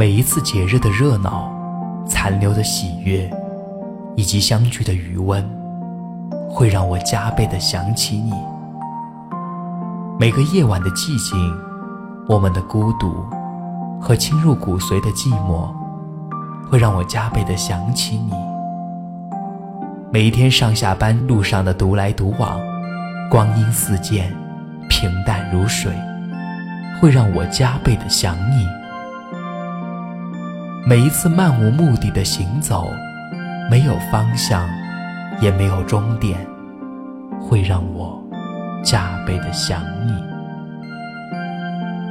每一次节日的热闹，残留的喜悦，以及相聚的余温，会让我加倍的想起你。每个夜晚的寂静，我们的孤独和侵入骨髓的寂寞，会让我加倍的想起你。每一天上下班路上的独来独往，光阴似箭，平淡如水，会让我加倍的想你。每一次漫无目的的行走，没有方向，也没有终点，会让我。加倍的想你，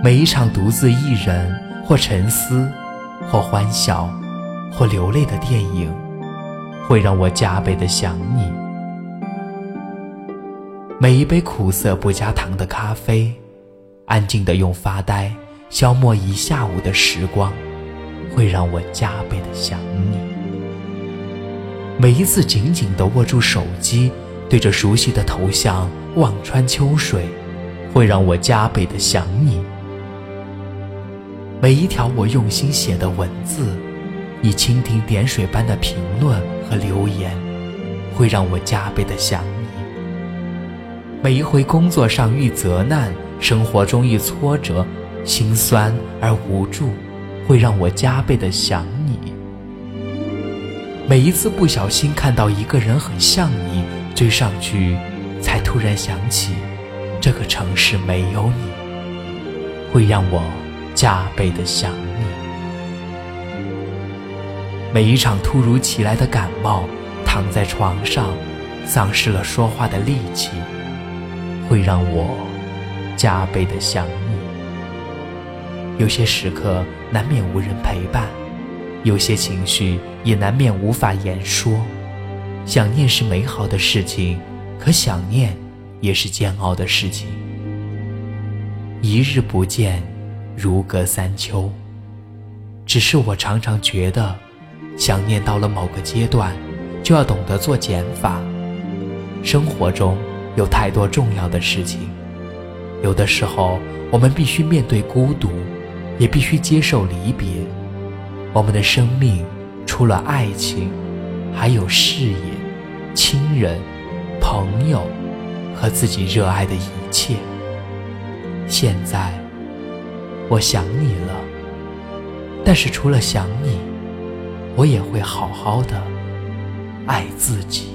每一场独自一人或沉思，或欢笑，或流泪的电影，会让我加倍的想你。每一杯苦涩不加糖的咖啡，安静的用发呆消磨一下午的时光，会让我加倍的想你。每一次紧紧的握住手机。对着熟悉的头像望穿秋水，会让我加倍的想你。每一条我用心写的文字，你蜻蜓点水般的评论和留言，会让我加倍的想你。每一回工作上遇责难，生活中遇挫折，心酸而无助，会让我加倍的想你。每一次不小心看到一个人很像你。追上去，才突然想起，这个城市没有你，会让我加倍的想你。每一场突如其来的感冒，躺在床上，丧失了说话的力气，会让我加倍的想你。有些时刻难免无人陪伴，有些情绪也难免无法言说。想念是美好的事情，可想念也是煎熬的事情。一日不见，如隔三秋。只是我常常觉得，想念到了某个阶段，就要懂得做减法。生活中有太多重要的事情，有的时候我们必须面对孤独，也必须接受离别。我们的生命除了爱情，还有事业。亲人、朋友和自己热爱的一切。现在，我想你了，但是除了想你，我也会好好的爱自己。